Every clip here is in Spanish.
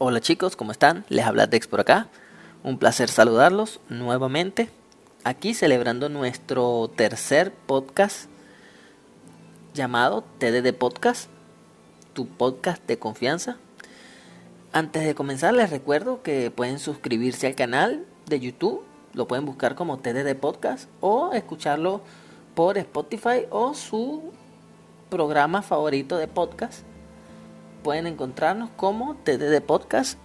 Hola chicos, ¿cómo están? Les habla Dex por acá. Un placer saludarlos nuevamente. Aquí celebrando nuestro tercer podcast llamado TDD Podcast, tu podcast de confianza. Antes de comenzar les recuerdo que pueden suscribirse al canal de YouTube, lo pueden buscar como TDD Podcast o escucharlo por Spotify o su programa favorito de podcast. Pueden encontrarnos como TDD Podcast.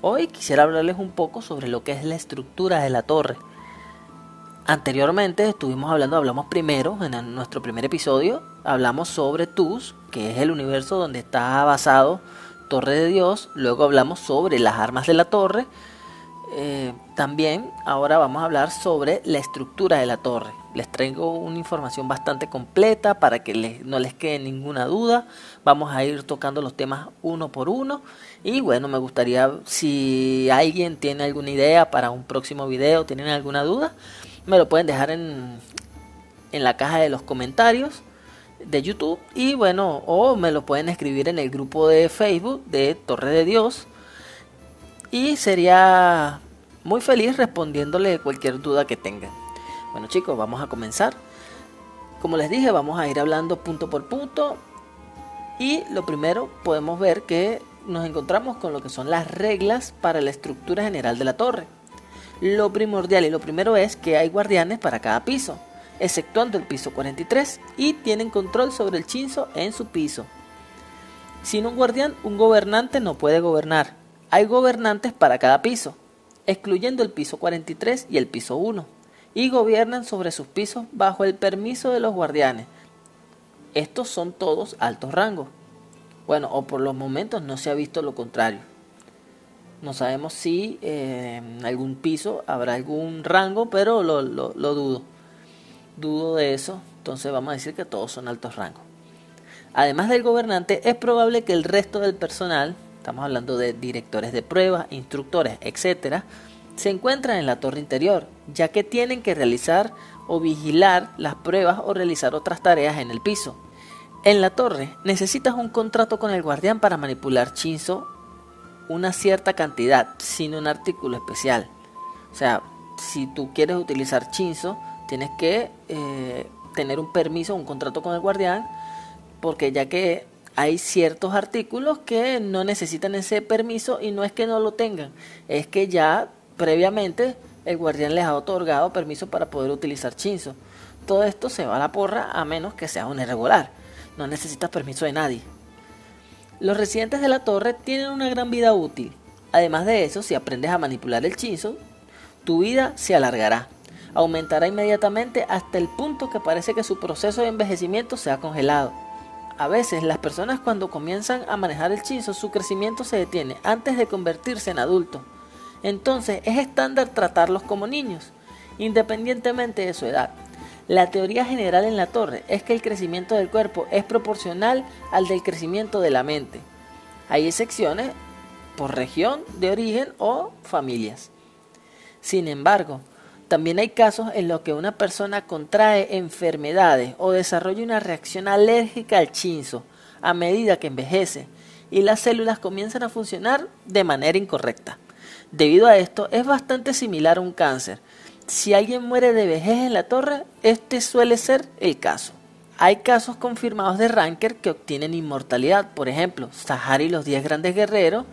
Hoy quisiera hablarles un poco sobre lo que es la estructura de la torre. Anteriormente estuvimos hablando, hablamos primero, en nuestro primer episodio, hablamos sobre TUS, que es el universo donde está basado Torre de Dios. Luego hablamos sobre las armas de la torre. Eh, también ahora vamos a hablar sobre la estructura de la torre. Les traigo una información bastante completa para que no les quede ninguna duda. Vamos a ir tocando los temas uno por uno. Y bueno, me gustaría si alguien tiene alguna idea para un próximo video, tienen alguna duda, me lo pueden dejar en, en la caja de los comentarios de YouTube y bueno, o me lo pueden escribir en el grupo de Facebook de Torre de Dios y sería muy feliz respondiéndole cualquier duda que tengan. Bueno chicos, vamos a comenzar. Como les dije, vamos a ir hablando punto por punto y lo primero podemos ver que nos encontramos con lo que son las reglas para la estructura general de la torre. Lo primordial y lo primero es que hay guardianes para cada piso, exceptuando el piso 43, y tienen control sobre el chinzo en su piso. Sin un guardián, un gobernante no puede gobernar. Hay gobernantes para cada piso, excluyendo el piso 43 y el piso 1, y gobiernan sobre sus pisos bajo el permiso de los guardianes. Estos son todos altos rangos. Bueno, o por los momentos no se ha visto lo contrario. No sabemos si eh, en algún piso habrá algún rango, pero lo, dudo. Dudo de eso. Entonces vamos a decir que todos son altos rangos. Además del gobernante, es probable que el resto del personal, estamos hablando de directores de pruebas, instructores, etcétera, se encuentran en la torre interior, ya que tienen que realizar o vigilar las pruebas o realizar otras tareas en el piso. En la torre necesitas un contrato con el guardián para manipular Chinzo una cierta cantidad, sin un artículo especial. O sea, si tú quieres utilizar Chinzo, tienes que eh, tener un permiso, un contrato con el guardián, porque ya que hay ciertos artículos que no necesitan ese permiso y no es que no lo tengan, es que ya previamente el guardián les ha otorgado permiso para poder utilizar Chinzo. Todo esto se va a la porra a menos que sea un irregular. No necesitas permiso de nadie. Los residentes de la torre tienen una gran vida útil. Además de eso, si aprendes a manipular el chinzo, tu vida se alargará. Aumentará inmediatamente hasta el punto que parece que su proceso de envejecimiento se ha congelado. A veces las personas cuando comienzan a manejar el chinzo, su crecimiento se detiene antes de convertirse en adulto. Entonces es estándar tratarlos como niños, independientemente de su edad. La teoría general en la torre es que el crecimiento del cuerpo es proporcional al del crecimiento de la mente. Hay excepciones por región de origen o familias. Sin embargo, también hay casos en los que una persona contrae enfermedades o desarrolla una reacción alérgica al chinzo a medida que envejece y las células comienzan a funcionar de manera incorrecta. Debido a esto, es bastante similar a un cáncer, si alguien muere de vejez en la torre, este suele ser el caso. Hay casos confirmados de Ranker que obtienen inmortalidad. Por ejemplo, Sahar y los 10 grandes guerreros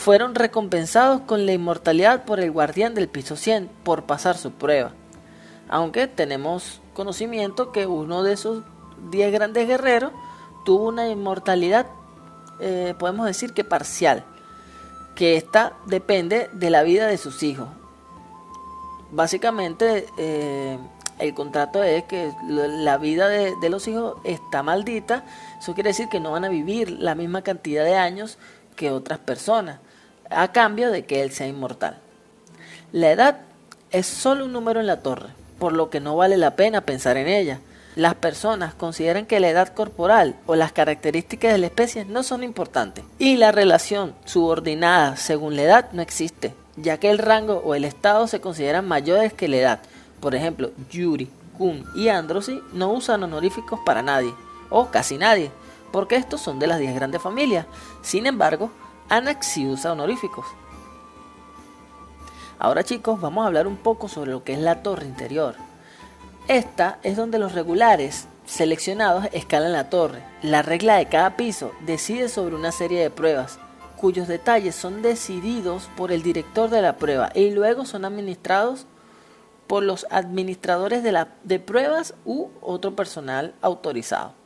fueron recompensados con la inmortalidad por el guardián del piso 100 por pasar su prueba. Aunque tenemos conocimiento que uno de esos 10 grandes guerreros tuvo una inmortalidad, eh, podemos decir que parcial, que esta depende de la vida de sus hijos básicamente eh, el contrato es que la vida de, los hijos está maldita. Eso quiere decir que no van a vivir la misma cantidad de años que otras personas, a cambio de que él sea inmortal. La edad es solo un número en la torre, por lo que no vale la pena pensar en ella. Las personas consideran que la edad corporal o las características de la especie no son importantes y la relación subordinada según la edad no existe ya que el rango o el estado se consideran mayores que la edad. Por ejemplo, Yuri, Kun y Androsi no usan honoríficos para nadie, o casi nadie, porque estos son de las 10 grandes familias. Sin embargo, anaxiusa honoríficos. Ahora chicos, vamos a hablar un poco sobre lo que es la torre interior. Esta es donde los regulares seleccionados escalan la torre. La regla de cada piso decide sobre una serie de pruebas, cuyos detalles son decididos por el director de la prueba y luego son administrados por los administradores de, la, de pruebas u otro personal autorizado.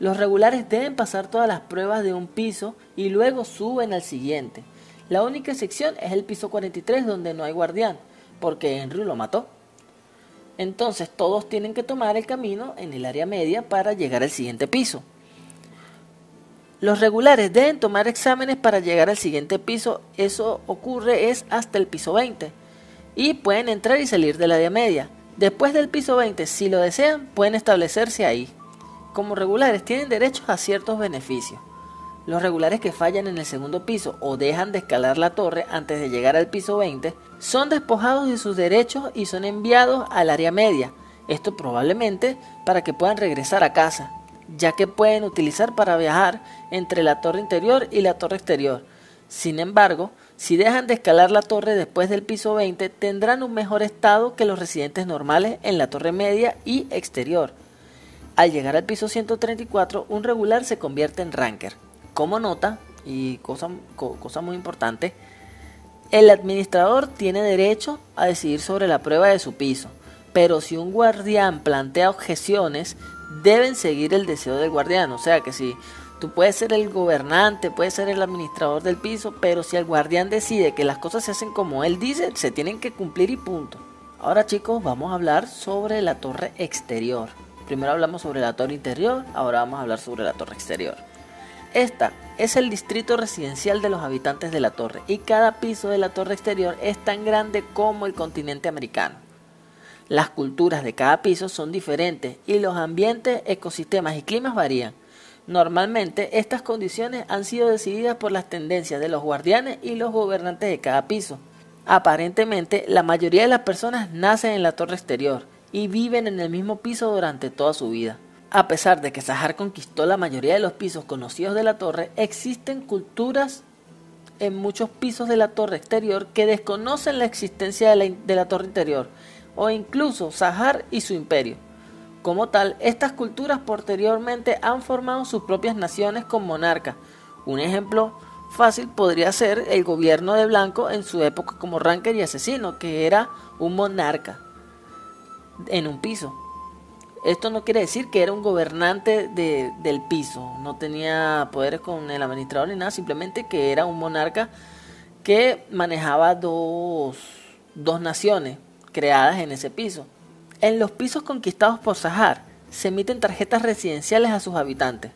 Los regulares deben pasar todas las pruebas de un piso y luego suben al siguiente. La única excepción es el piso 43 donde no hay guardián, porque Henry lo mató. Entonces todos tienen que tomar el camino en el área media para llegar al siguiente piso. Los regulares deben tomar exámenes para llegar al siguiente piso. Eso ocurre es hasta el piso 20. Y pueden entrar y salir del área media. Después del piso 20, si lo desean, pueden establecerse ahí. Como regulares tienen derechos a ciertos beneficios. Los regulares que fallan en el segundo piso o dejan de escalar la torre antes de llegar al piso 20 son despojados de sus derechos y son enviados al área media. Esto probablemente para que puedan regresar a casa, ya que pueden utilizar para viajar entre la torre interior y la torre exterior. Sin embargo, si dejan de escalar la torre después del piso 20, tendrán un mejor estado que los residentes normales en la torre media y exterior. Al llegar al piso 134, un regular se convierte en ranker. Como nota, y cosa, cosa muy importante, el administrador tiene derecho a decidir sobre la prueba de su piso, pero si un guardián plantea objeciones, deben seguir el deseo del guardián. O sea que si tú puedes ser el gobernante, puedes ser el administrador del piso, pero si el guardián decide que las cosas se hacen como él dice, se tienen que cumplir y punto. Ahora chicos, vamos a hablar sobre la torre exterior. Primero hablamos sobre la torre interior, ahora vamos a hablar sobre la torre exterior. Esta es el distrito residencial de los habitantes de la torre y cada piso de la torre exterior es tan grande como el continente americano. Las culturas de cada piso son diferentes y los ambientes, ecosistemas y climas varían. Normalmente estas condiciones han sido decididas por las tendencias de los guardianes y los gobernantes de cada piso. Aparentemente la mayoría de las personas nacen en la torre exterior y viven en el mismo piso durante toda su vida. A pesar de que Sahar conquistó la mayoría de los pisos conocidos de la torre, existen culturas en muchos pisos de la torre exterior que desconocen la existencia de la, torre interior o incluso Sahar y su imperio. Como tal, estas culturas posteriormente han formado sus propias naciones con monarcas. Un ejemplo fácil podría ser el gobierno de Blanco en su época como ranker y asesino, que era un monarca en un piso. Esto no quiere decir que era un gobernante de, del piso, no tenía poderes con el administrador ni nada, simplemente que era un monarca que manejaba dos, dos naciones creadas en ese piso. En los pisos conquistados por Sahar se emiten tarjetas residenciales a sus habitantes.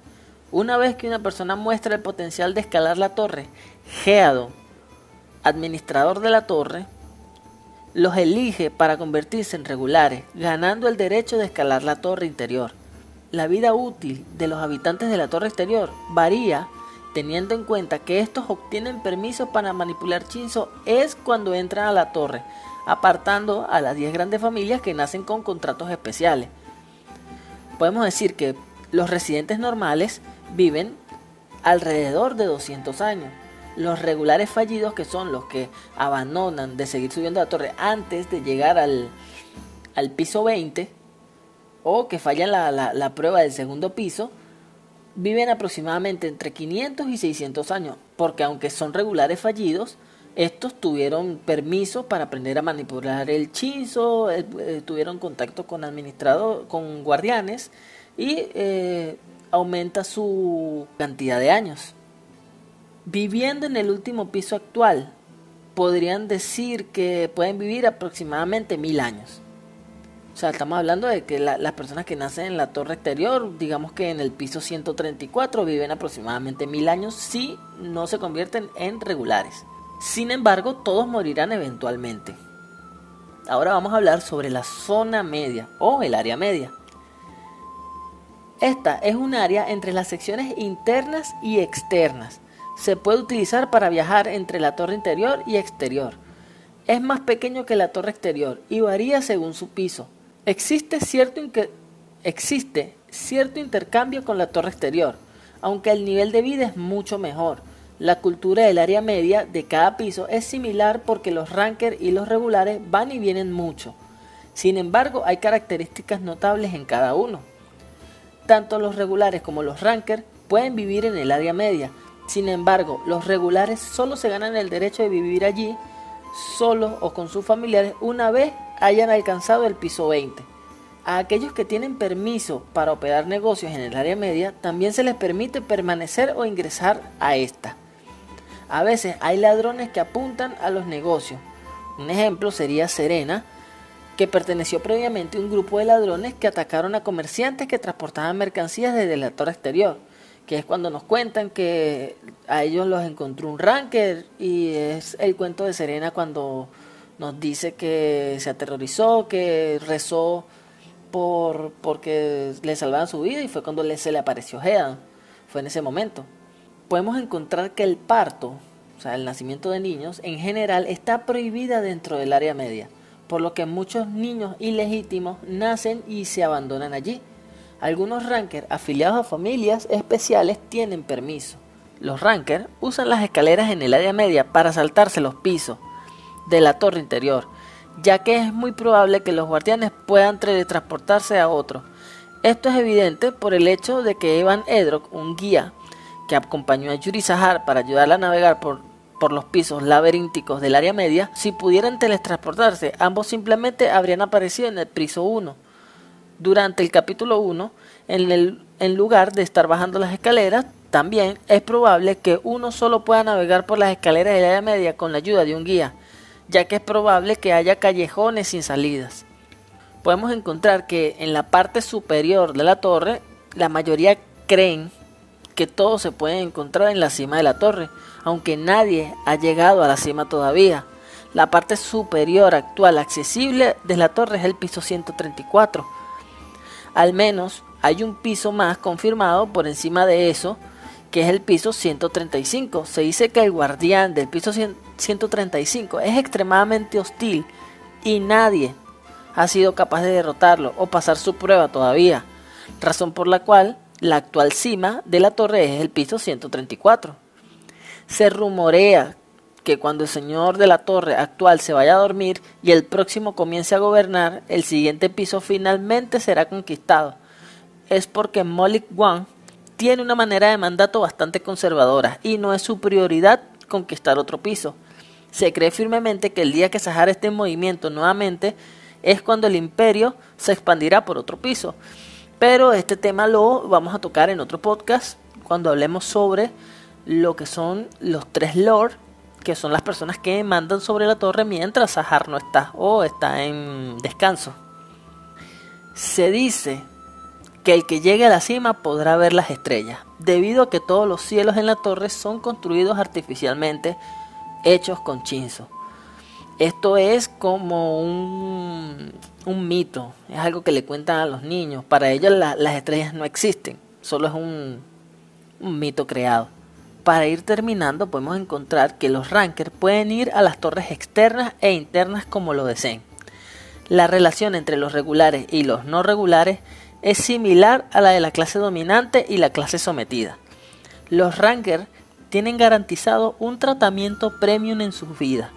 Una vez que una persona muestra el potencial de escalar la torre, Geado, administrador de la torre, los elige para convertirse en regulares, ganando el derecho de escalar la torre interior. La vida útil de los habitantes de la torre exterior varía teniendo en cuenta que estos obtienen permiso para manipular Chinzo es cuando entran a la torre, apartando a las 10 grandes familias que nacen con contratos especiales. Podemos decir que los residentes normales viven alrededor de 200 años, los regulares fallidos, que son los que abandonan de seguir subiendo la torre antes de llegar al, piso 20, o que fallan la, la, prueba del segundo piso, viven aproximadamente entre 500 y 600 años, porque aunque son regulares fallidos, estos tuvieron permiso para aprender a manipular el chinzo, eh, eh, tuvieron contacto con administrador, con guardianes y eh, aumenta su cantidad de años. Viviendo en el último piso actual, podrían decir que pueden vivir aproximadamente mil años. O sea, estamos hablando de que las personas que nacen en la torre exterior, digamos que en el piso 134, viven aproximadamente mil años si no se convierten en regulares. Sin embargo, todos morirán eventualmente. Ahora vamos a hablar sobre la zona media o el área media. Esta es un área entre las secciones internas y externas se puede utilizar para viajar entre la torre interior y exterior. Es más pequeño que la torre exterior y varía según su piso. Existe cierto, existe cierto intercambio con la torre exterior, aunque el nivel de vida es mucho mejor. La cultura del área media de cada piso es similar porque los rankers y los regulares van y vienen mucho. Sin embargo, hay características notables en cada uno. Tanto los regulares como los rankers pueden vivir en el área media. Sin embargo, los regulares solo se ganan el derecho de vivir allí, solo o con sus familiares, una vez hayan alcanzado el piso 20. A aquellos que tienen permiso para operar negocios en el área media, también se les permite permanecer o ingresar a esta. A veces hay ladrones que apuntan a los negocios. Un ejemplo sería Serena, que perteneció previamente a un grupo de ladrones que atacaron a comerciantes que transportaban mercancías desde la torre exterior, que es cuando nos cuentan que a ellos los encontró un ranker y es el cuento de Serena cuando nos dice que se aterrorizó, que rezó por porque le salvaban su vida y fue cuando se le apareció Hedan, fue en ese momento podemos encontrar que el parto, o sea, el nacimiento de niños, en general está prohibida dentro del área media, por lo que muchos niños ilegítimos nacen y se abandonan allí. Algunos rankers afiliados a familias especiales tienen permiso. Los rankers usan las escaleras en el área media para saltarse los pisos de la torre interior, ya que es muy probable que los guardianes puedan teletransportarse a otros. Esto es evidente por el hecho de que Evan Edrock, un guía que acompañó a Yuri Sahar para ayudarla a navegar por, por los pisos laberínticos del área media, si pudieran teletransportarse, ambos simplemente habrían aparecido en el piso 1. Durante el capítulo 1, en, el, en lugar de estar bajando las escaleras, también es probable que uno solo pueda navegar por las escaleras del área media con la ayuda de un guía, ya que es probable que haya callejones sin salidas. Podemos encontrar que en la parte superior de la torre, la mayoría creen que todo se puede encontrar en la cima de la torre, aunque nadie ha llegado a la cima todavía. La parte superior actual accesible de la torre es el piso 134. Al menos hay un piso más confirmado por encima de eso, que es el piso 135. Se dice que el guardián del piso 135 es extremadamente hostil y nadie ha sido capaz de derrotarlo o pasar su prueba todavía, razón por la cual la actual cima de la torre es el piso 134. Se rumorea que cuando el señor de la torre actual se vaya a dormir y el próximo comience a gobernar, el siguiente piso finalmente será conquistado. Es porque Molik Wang tiene una manera de mandato bastante conservadora y no es su prioridad conquistar otro piso. Se cree firmemente que el día que Sahara esté en movimiento nuevamente es cuando el imperio se expandirá por otro piso. Pero este tema lo vamos a tocar en otro podcast cuando hablemos sobre lo que son los tres lords, que son las personas que mandan sobre la torre mientras Sahar no está o está en descanso. Se dice que el que llegue a la cima podrá ver las estrellas, debido a que todos los cielos en la torre son construidos artificialmente, hechos con chinzo. Esto es como un, un, mito, es algo que le cuentan a los niños. Para ellos las estrellas no existen, solo es un, un mito creado. Para ir terminando podemos encontrar que los rankers pueden ir a las torres externas e internas como lo deseen. La relación entre los regulares y los no regulares es similar a la de la clase dominante y la clase sometida. Los rankers tienen garantizado un tratamiento premium en sus vidas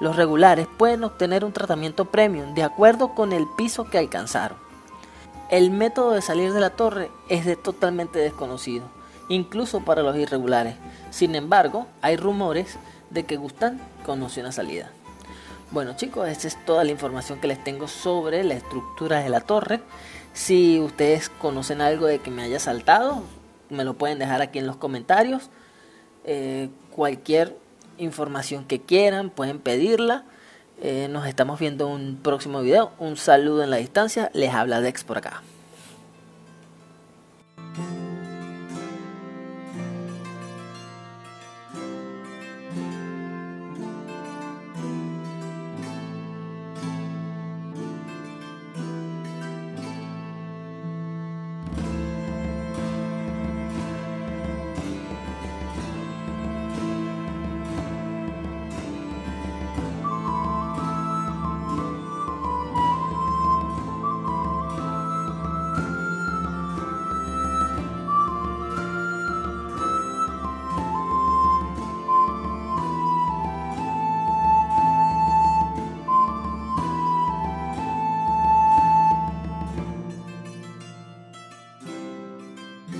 los regulares pueden obtener un tratamiento premium de acuerdo con el piso que alcanzaron. El método de salir de la torre es de totalmente desconocido, incluso para los irregulares. Sin embargo, hay rumores de que Gustan conoce una salida. Bueno chicos, esta es toda la información que les tengo sobre la estructura de la torre. Si ustedes conocen algo de que me haya saltado, me lo pueden dejar aquí en los comentarios. Eh, cualquier información que quieran, pueden pedirla. Eh, nos estamos viendo en un próximo video. Un saludo en la distancia. Les habla Dex por acá.